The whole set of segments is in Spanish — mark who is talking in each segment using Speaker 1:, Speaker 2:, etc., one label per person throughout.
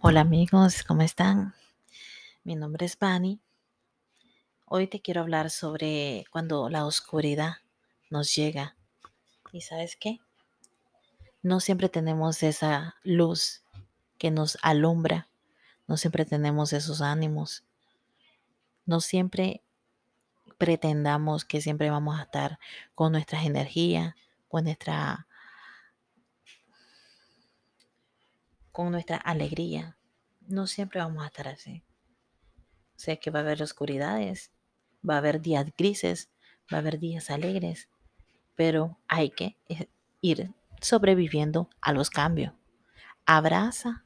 Speaker 1: Hola amigos, ¿cómo están? Mi nombre es Bani. Hoy te quiero hablar sobre cuando la oscuridad nos llega. ¿Y sabes qué? No siempre tenemos esa luz que nos alumbra. No siempre tenemos esos ánimos. No siempre pretendamos que siempre vamos a estar con nuestras energías, con nuestra con nuestra alegría. No siempre vamos a estar así. Sé que va a haber oscuridades, va a haber días grises, va a haber días alegres, pero hay que eh, ir sobreviviendo a los cambios. Abraza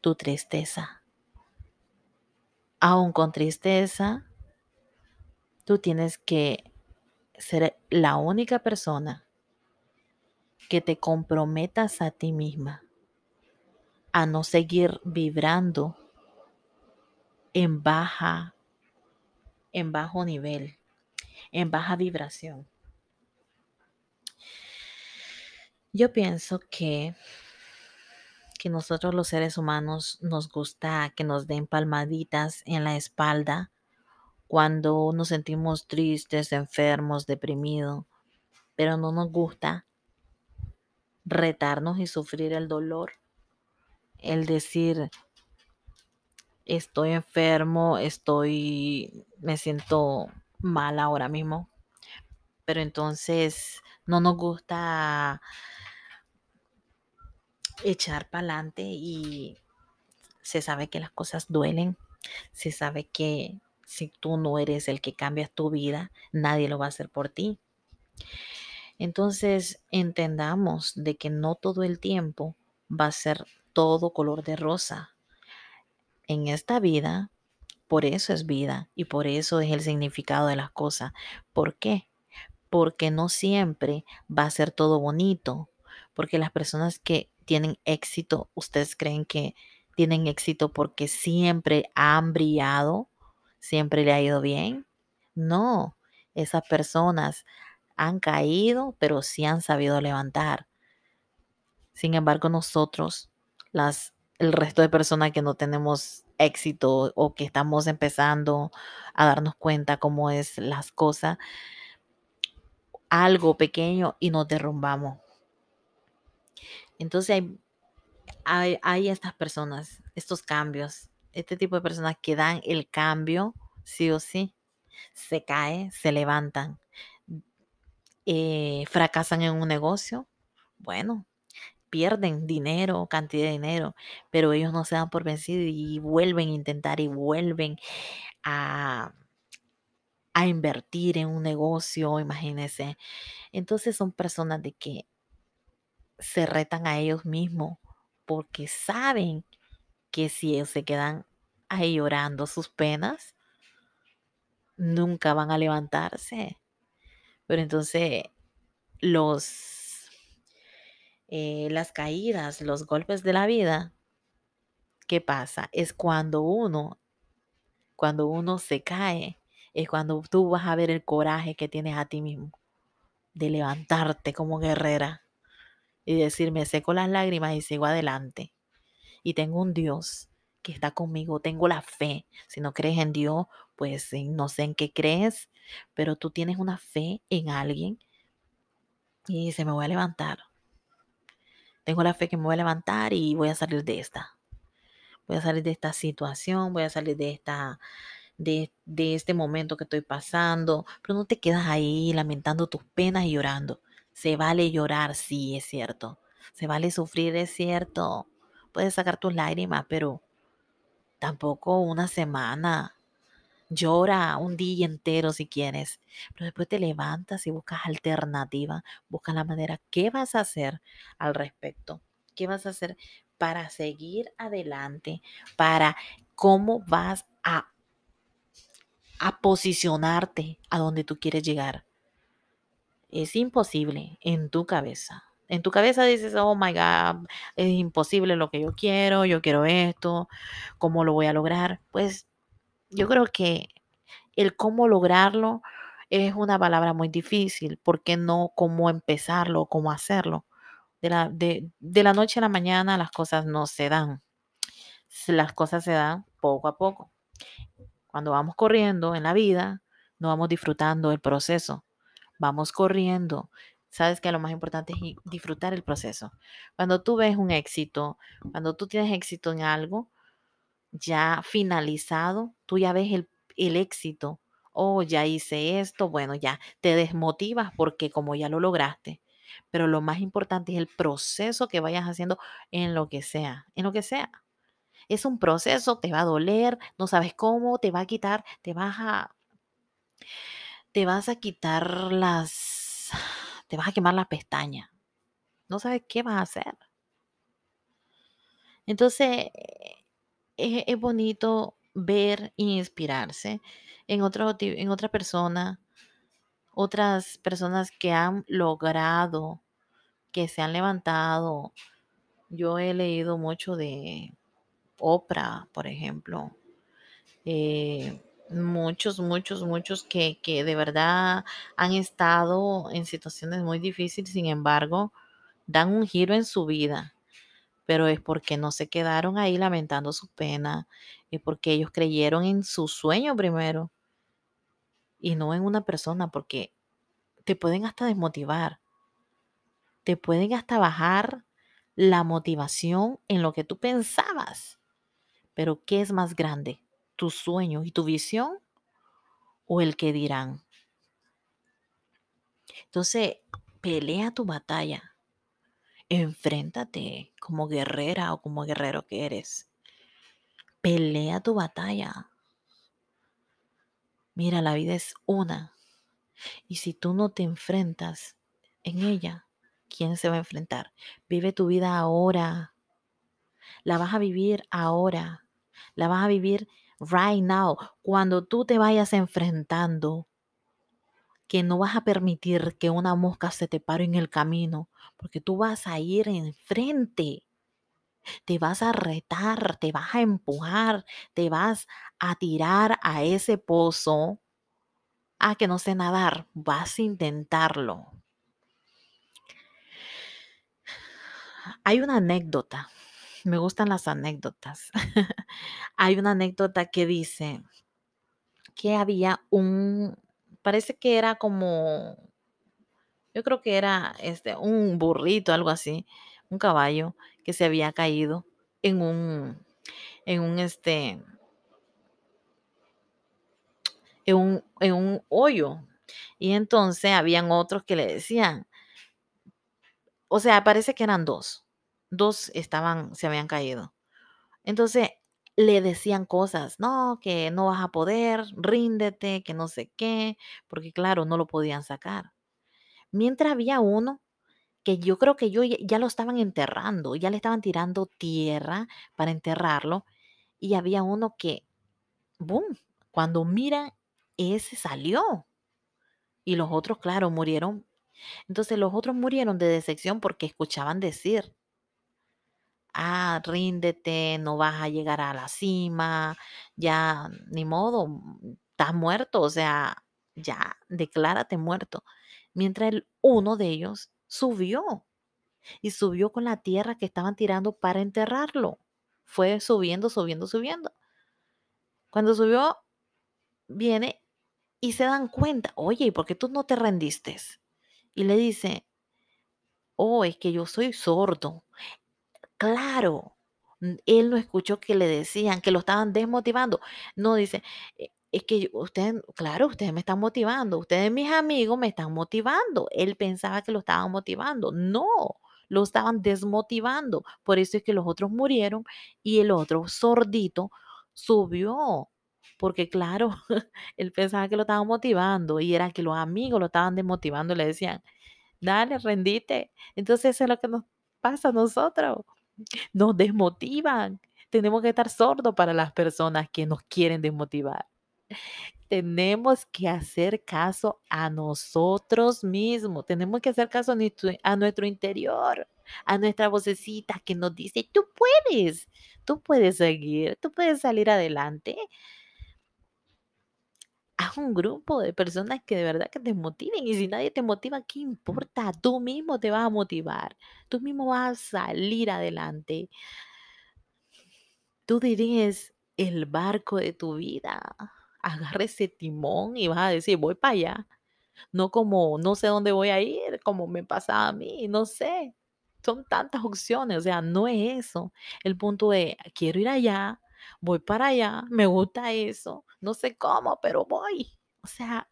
Speaker 1: tu tristeza. Aún con tristeza, tú tienes que ser la única persona que te comprometas a ti misma a no seguir vibrando en baja en bajo nivel, en baja vibración. Yo pienso que, que nosotros los seres humanos nos gusta que nos den palmaditas en la espalda cuando nos sentimos tristes, enfermos, deprimidos, pero no nos gusta retarnos y sufrir el dolor. El decir, estoy enfermo, estoy, me siento mal ahora mismo, pero entonces no nos gusta echar para adelante y se sabe que las cosas duelen, se sabe que si tú no eres el que cambias tu vida, nadie lo va a hacer por ti. Entonces entendamos de que no todo el tiempo va a ser todo color de rosa. En esta vida, por eso es vida y por eso es el significado de las cosas. ¿Por qué? Porque no siempre va a ser todo bonito. Porque las personas que tienen éxito, ustedes creen que tienen éxito porque siempre han brillado, siempre le ha ido bien. No, esas personas han caído, pero sí han sabido levantar. Sin embargo, nosotros, las, el resto de personas que no tenemos éxito o que estamos empezando a darnos cuenta cómo es las cosas, algo pequeño y nos derrumbamos. Entonces hay, hay, estas personas, estos cambios, este tipo de personas que dan el cambio, sí o sí, se cae, se levantan, eh, fracasan en un negocio, bueno, pierden dinero, cantidad de dinero, pero ellos no se dan por vencidos y vuelven a intentar y vuelven a, a invertir en un negocio, imagínense. Entonces son personas de que se retan a ellos mismos porque saben que si ellos se quedan ahí llorando sus penas, nunca van a levantarse. Pero entonces los eh, las caídas, los golpes de la vida, ¿qué pasa? Es cuando uno, cuando uno se cae, es cuando tú vas a ver el coraje que tienes a ti mismo de levantarte como guerrera y decirme seco las lágrimas y sigo adelante. Y tengo un Dios que está conmigo, tengo la fe. Si no crees en Dios, pues no sé en qué crees, pero tú tienes una fe en alguien y se me voy a levantar. Tengo la fe que me voy a levantar y voy a salir de esta. Voy a salir de esta situación, voy a salir de esta de, de, este momento que estoy pasando, pero no te quedas ahí lamentando tus penas y llorando. Se vale llorar, sí, es cierto. Se vale sufrir, es cierto. Puedes sacar tus lágrimas, pero tampoco una semana. Llora un día entero si quieres, pero después te levantas y buscas alternativa, buscas la manera. ¿Qué vas a hacer al respecto? ¿Qué vas a hacer para seguir adelante? Para cómo vas a, a posicionarte a donde tú quieres llegar. Es imposible en tu cabeza. En tu cabeza dices, oh my God, es imposible lo que yo quiero, yo quiero esto, ¿cómo lo voy a lograr? Pues yo creo que el cómo lograrlo es una palabra muy difícil, porque no cómo empezarlo, cómo hacerlo. De la, de, la noche a la mañana las cosas no se dan. las cosas se dan poco a poco. Cuando vamos corriendo en la vida, no vamos disfrutando el proceso. Vamos corriendo. Sabes que lo más importante es disfrutar el proceso. Cuando tú ves un éxito, cuando tú tienes éxito en algo ya finalizado, tú ya ves el, el éxito. Oh, ya hice esto, bueno, ya te desmotivas porque como ya lo lograste. Pero lo más importante es el proceso que vayas haciendo en lo que sea, en lo que sea. Es un proceso, te va a doler, no sabes cómo, te va a quitar, te vas a te vas a quitar las te vas a quemar la pestaña. No sabes qué vas a hacer. Entonces, es, es bonito ver e inspirarse en, otro, en otra persona, otras personas que han logrado, que se han levantado. Yo he leído mucho de Oprah, por ejemplo. Eh, muchos, muchos, muchos que, que de verdad han estado en situaciones muy difíciles, sin embargo, dan un giro en su vida pero es porque no se quedaron ahí lamentando su pena, es porque ellos creyeron en su sueño primero y no en una persona, porque te pueden hasta desmotivar, te pueden hasta bajar la motivación en lo que tú pensabas. Pero ¿qué es más grande? ¿Tu sueño y tu visión o el que dirán? Entonces, pelea tu batalla. Enfréntate como guerrera o como guerrero que eres. Pelea tu batalla. Mira, la vida es una. Y si tú no te enfrentas en ella, ¿quién se va a enfrentar? Vive tu vida ahora. La vas a vivir ahora. La vas a vivir right now. Cuando tú te vayas enfrentando, que no vas a permitir que una mosca se te pare en el camino, porque tú vas a ir enfrente. Te vas a retar, te vas a empujar, te vas a tirar a ese pozo. Ah, que no sé nadar, vas a intentarlo. Hay una anécdota, me gustan las anécdotas. Hay una anécdota que dice que había un, parece que era como, yo creo que era este, un burrito, algo así, un caballo que se había caído en un, en un, este, en un, en un hoyo. Y entonces habían otros que le decían, o sea, parece que eran dos, dos estaban, se habían caído. Entonces le decían cosas, no, que no vas a poder, ríndete, que no sé qué, porque claro, no lo podían sacar. Mientras había uno que yo creo que yo ya lo estaban enterrando, ya le estaban tirando tierra para enterrarlo, y había uno que, boom, cuando mira, ese salió. Y los otros, claro, murieron. Entonces los otros murieron de decepción porque escuchaban decir, ah, ríndete, no vas a llegar a la cima, ya ni modo, mm, estás muerto, o sea, ya declárate muerto. Mientras el, uno de ellos subió y subió con la tierra que estaban tirando para enterrarlo. Fue subiendo, subiendo, subiendo. Cuando subió, viene y se dan cuenta, oye, ¿y por qué tú no te rendiste? Y le dice, oh, es que yo soy sordo. Claro, él no escuchó que le decían, que lo estaban desmotivando. No, dice, "E- es que ustedes, claro, ustedes me están motivando, ustedes mis amigos me están motivando. Él pensaba que lo estaban motivando. No, lo estaban desmotivando. Por eso es que los otros murieron y el otro sordito subió. Porque claro, él pensaba que lo estaban motivando y era que los amigos lo estaban desmotivando. Le decían, dale, rendite. Entonces eso es lo que nos pasa a nosotros nos desmotivan. Tenemos que estar sordos para las personas que nos quieren desmotivar. Tenemos que hacer caso a nosotros mismos. Tenemos que hacer caso a nuestro, interior, a nuestra vocecita que nos dice, tú puedes, tú puedes seguir, tú puedes salir adelante. Haz un grupo de personas que de verdad que te motiven y si nadie te motiva, ¿qué importa? Tú mismo te vas a motivar, tú mismo vas a salir adelante tú diriges el barco de tu vida. Agarra ese timón y vas a decir, voy para allá. No como, no sé dónde voy a ir, como me pasa a mí, no sé. Son tantas opciones, o sea, no es eso. El punto de, quiero ir allá, voy para allá, me gusta eso, no sé cómo, pero voy. O sea,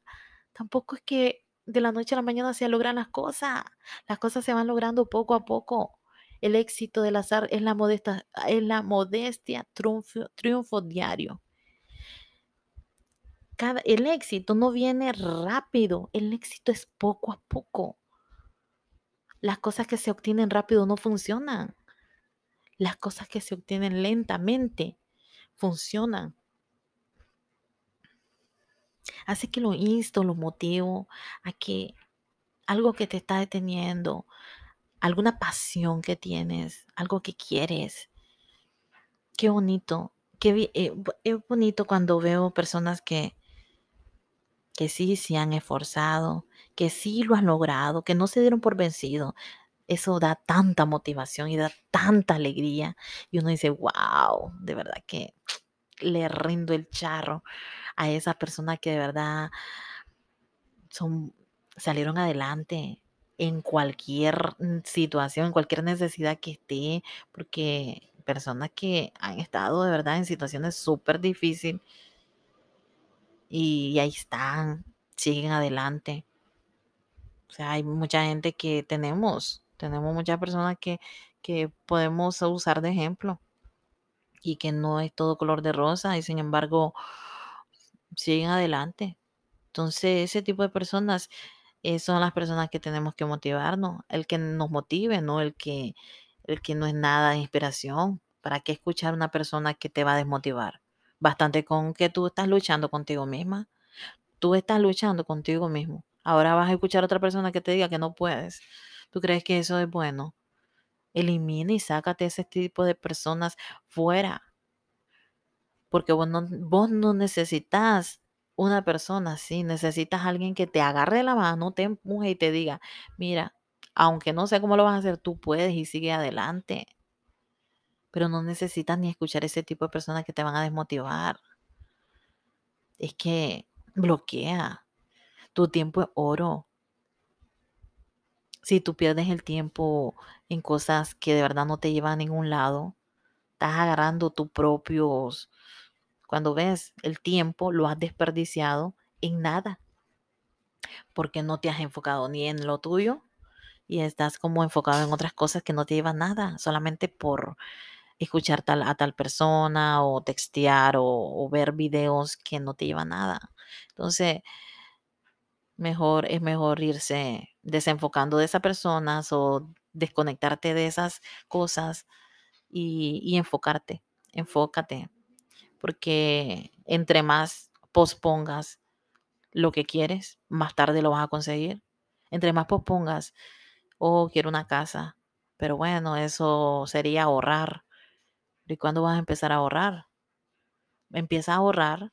Speaker 1: tampoco es que de la noche a la mañana se logran las cosas. Las cosas se van logrando poco a poco. El éxito del azar es la, modesta, es la modestia, triunfo, triunfo diario. Cada, el éxito no viene rápido, el éxito es poco a poco. Las cosas que se obtienen rápido no funcionan. Las cosas que se obtienen lentamente funcionan. Así que lo insto, lo motivo a que algo que te está deteniendo, alguna pasión que tienes, algo que quieres. Qué bonito, qué eh, bonito cuando veo personas que que sí se han esforzado, que sí lo han logrado, que no se dieron por vencido. Eso da tanta motivación y da tanta alegría. Y uno dice, wow, de verdad que le rindo el charro a esa persona que de verdad son, salieron adelante en cualquier situación, en cualquier necesidad que esté, porque personas que han estado de verdad en situaciones súper difíciles y ahí están, siguen adelante. O sea, hay mucha gente que tenemos, tenemos muchas personas que, que podemos usar de ejemplo y que no es todo color de rosa y sin embargo siguen adelante. Entonces, ese tipo de personas eh, son las personas que tenemos que motivarnos, el que nos motive, no el que, el que no es nada de inspiración. ¿Para qué escuchar a una persona que te va a desmotivar? Bastante con que tú estás luchando contigo misma. Tú estás luchando contigo mismo. Ahora vas a escuchar a otra persona que te diga que no puedes. ¿Tú crees que eso es bueno? Elimina y sácate ese tipo de personas fuera. Porque vos no, necesitas una persona así, necesitas alguien que te agarre la mano, te empuje y te diga, mira, aunque no sé cómo lo vas a hacer, tú puedes y sigue adelante. Pero no necesitas ni escuchar ese tipo de personas que te van a desmotivar. Es que bloquea. Tu tiempo es oro. Si tú pierdes el tiempo en cosas que de verdad no te llevan a ningún lado, estás agarrando tus propios, cuando ves el tiempo, lo has desperdiciado en nada. Porque no te has enfocado ni en lo tuyo y estás como enfocado en otras cosas que no te llevan nada, solamente por escuchar tal, a tal persona o textear o, o ver videos que no te llevan nada. Entonces, mejor es mejor irse desenfocando de esas personas o desconectarte de esas cosas y, enfocarte, enfócate, porque entre más pospongas lo que quieres, más tarde lo vas a conseguir. Entre más pospongas, oh, quiero una casa, pero bueno, eso sería ahorrar. ¿Y cuándo vas a empezar a ahorrar? Empieza a ahorrar.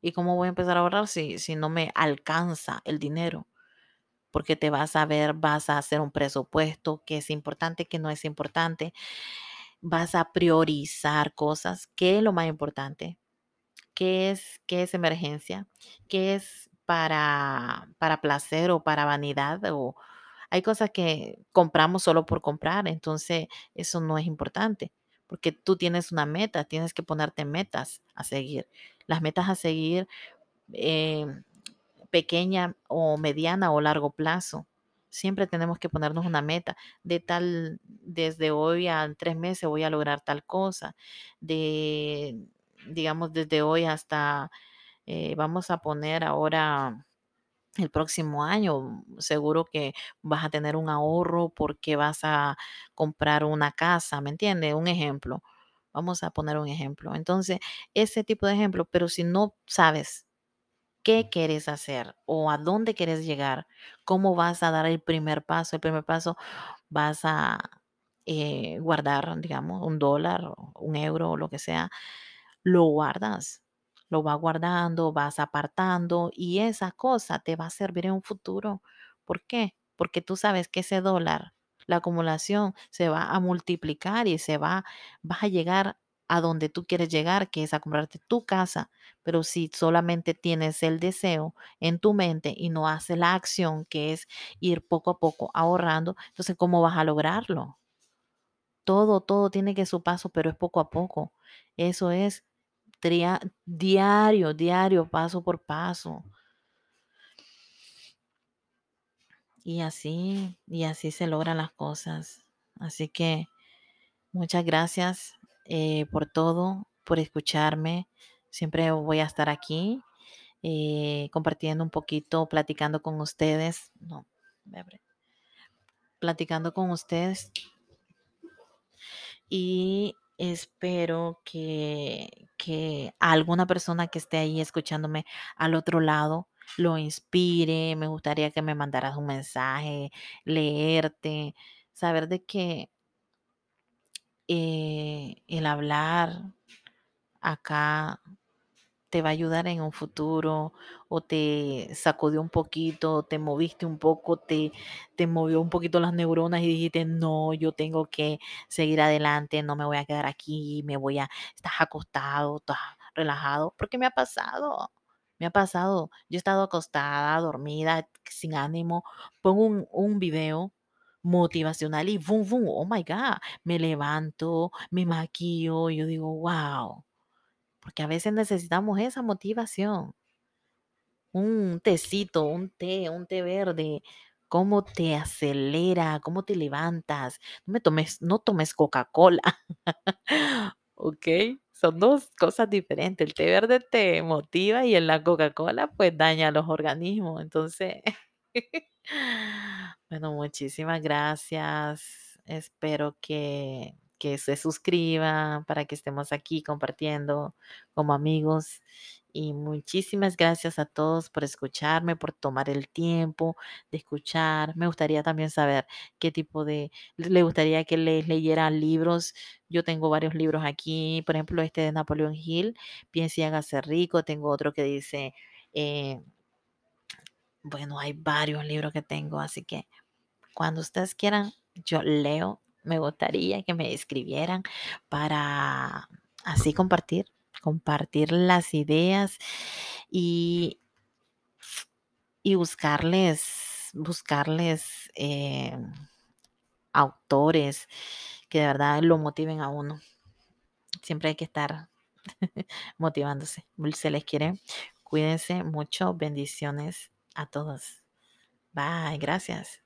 Speaker 1: ¿Y cómo voy a empezar a ahorrar si, si no me alcanza el dinero? Porque te vas a ver, vas a hacer un presupuesto, que es importante, que no es importante. Vas a priorizar cosas. ¿Qué es lo más importante? ¿Qué es, qué es emergencia? ¿Qué es para, para placer o para vanidad? O hay cosas que compramos solo por comprar, entonces eso no es importante porque tú tienes una meta, tienes que ponerte metas a seguir. Las metas a seguir eh, pequeña o mediana o largo plazo. Siempre tenemos que ponernos una meta de tal, desde hoy a tres meses voy a lograr tal cosa, de, digamos, desde hoy hasta, eh, vamos a poner ahora el próximo año, seguro que vas a tener un ahorro porque vas a comprar una casa, ¿me entiendes? Un ejemplo. Vamos a poner un ejemplo. Entonces, ese tipo de ejemplo, pero si no sabes qué quieres hacer o a dónde quieres llegar, cómo vas a dar el primer paso, el primer paso vas a eh, guardar, digamos, un dólar, un euro o lo que sea, lo guardas lo vas guardando, vas apartando y esa cosa te va a servir en un futuro. ¿Por qué? Porque tú sabes que ese dólar, la acumulación se va a multiplicar y se va, vas a llegar a donde tú quieres llegar, que es a comprarte tu casa. Pero si solamente tienes el deseo en tu mente y no haces la acción, que es ir poco a poco ahorrando, entonces ¿cómo vas a lograrlo? Todo, todo tiene que su paso, pero es poco a poco. Eso es diario, diario, paso por paso. Y así, y así se logran las cosas. Así que muchas gracias eh, por todo, por escucharme. Siempre voy a estar aquí eh, compartiendo un poquito, platicando con ustedes. No, platicando con ustedes. Y espero que, que alguna persona que esté ahí escuchándome al otro lado lo inspire. Me gustaría que me mandaras un mensaje, leerte, saber de que eh, el hablar acá te va a ayudar en un futuro o te sacudió un poquito, te moviste un poco, te, te movió un poquito las neuronas y dijiste, no, yo tengo que seguir adelante, no me voy a quedar aquí, me voy a, estás acostado, estás relajado, porque me ha pasado, me ha pasado, yo he estado acostada, dormida, sin ánimo, pongo un, un video motivacional y boom, boom, oh my God, me levanto, me maquillo, yo digo, wow porque a veces necesitamos esa motivación. Un tecito, un té, un té verde, cómo te acelera, cómo te levantas. No me tomes, no tomes Coca-Cola. ¿Ok? Son dos cosas diferentes. El té verde te motiva y en la Coca-Cola pues daña los organismos. Entonces, bueno, muchísimas gracias. Espero que que se suscriban para que estemos aquí compartiendo como amigos. Y muchísimas gracias a todos por escucharme, por tomar el tiempo de escuchar. Me gustaría también saber qué tipo de, le gustaría que les leyera libros. Yo tengo varios libros aquí, por ejemplo, este de Napoleón Hill, Piense y hágase rico. Tengo otro que dice, eh, bueno, hay varios libros que tengo, así que cuando ustedes quieran, yo leo me gustaría que me escribieran para así compartir, compartir las ideas y, y buscarles, buscarles eh, autores que de verdad lo motiven a uno. Siempre hay que estar motivándose. Se les quiere. Cuídense mucho. Bendiciones a todos. Bye. Gracias.